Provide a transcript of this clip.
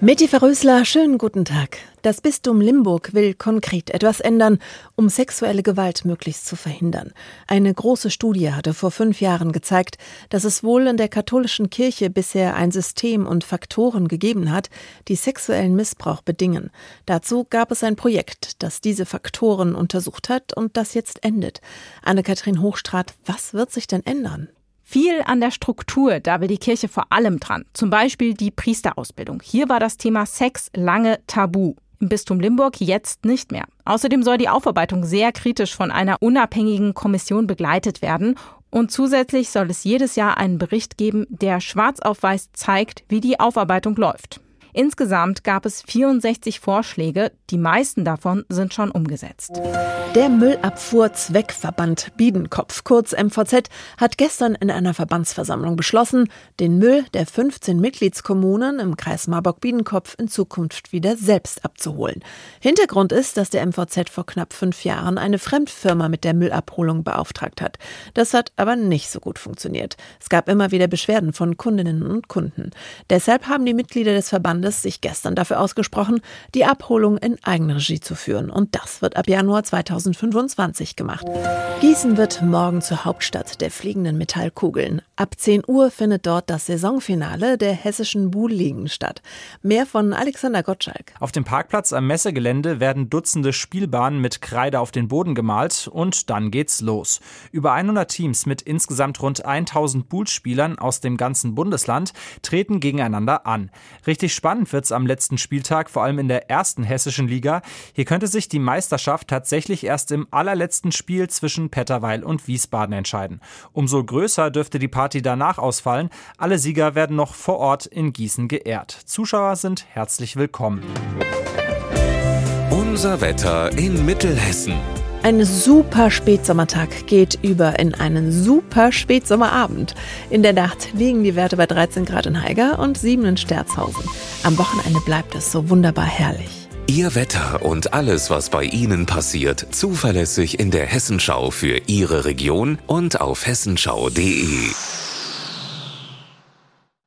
Meti Verrösler, schönen guten Tag. Das Bistum Limburg will konkret etwas ändern, um sexuelle Gewalt möglichst zu verhindern. Eine große Studie hatte vor fünf Jahren gezeigt, dass es wohl in der katholischen Kirche bisher ein System und Faktoren gegeben hat, die sexuellen Missbrauch bedingen. Dazu gab es ein Projekt, das diese Faktoren untersucht hat und das jetzt endet. Anne-Kathrin Hochstrat, was wird sich denn ändern? Viel an der Struktur, da will die Kirche vor allem dran. Zum Beispiel die Priesterausbildung. Hier war das Thema Sex lange tabu. Im Bistum Limburg jetzt nicht mehr. Außerdem soll die Aufarbeitung sehr kritisch von einer unabhängigen Kommission begleitet werden. Und zusätzlich soll es jedes Jahr einen Bericht geben, der schwarz auf weiß zeigt, wie die Aufarbeitung läuft. Insgesamt gab es 64 Vorschläge, die meisten davon sind schon umgesetzt. Der Müllabfuhrzweckverband Biedenkopf, kurz MVZ, hat gestern in einer Verbandsversammlung beschlossen, den Müll der 15 Mitgliedskommunen im Kreis Marburg-Biedenkopf in Zukunft wieder selbst abzuholen. Hintergrund ist, dass der MVZ vor knapp fünf Jahren eine Fremdfirma mit der Müllabholung beauftragt hat. Das hat aber nicht so gut funktioniert. Es gab immer wieder Beschwerden von Kundinnen und Kunden. Deshalb haben die Mitglieder des Verbandes Landes sich gestern dafür ausgesprochen, die Abholung in Eigenregie zu führen. Und das wird ab Januar 2025 gemacht. Gießen wird morgen zur Hauptstadt der fliegenden Metallkugeln. Ab 10 Uhr findet dort das Saisonfinale der hessischen Buhlligen statt. Mehr von Alexander Gottschalk. Auf dem Parkplatz am Messegelände werden Dutzende Spielbahnen mit Kreide auf den Boden gemalt und dann geht's los. Über 100 Teams mit insgesamt rund 1000 Buhlspielern aus dem ganzen Bundesland treten gegeneinander an. Richtig spannend Spannend wird es am letzten Spieltag, vor allem in der ersten hessischen Liga. Hier könnte sich die Meisterschaft tatsächlich erst im allerletzten Spiel zwischen Petterweil und Wiesbaden entscheiden. Umso größer dürfte die Party danach ausfallen. Alle Sieger werden noch vor Ort in Gießen geehrt. Zuschauer sind herzlich willkommen. Unser Wetter in Mittelhessen. Ein super Spätsommertag geht über in einen super Spätsommerabend. In der Nacht liegen die Werte bei 13 Grad in Haiger und 7 in Sterzhausen. Am Wochenende bleibt es so wunderbar herrlich. Ihr Wetter und alles, was bei Ihnen passiert, zuverlässig in der Hessenschau für Ihre Region und auf hessenschau.de.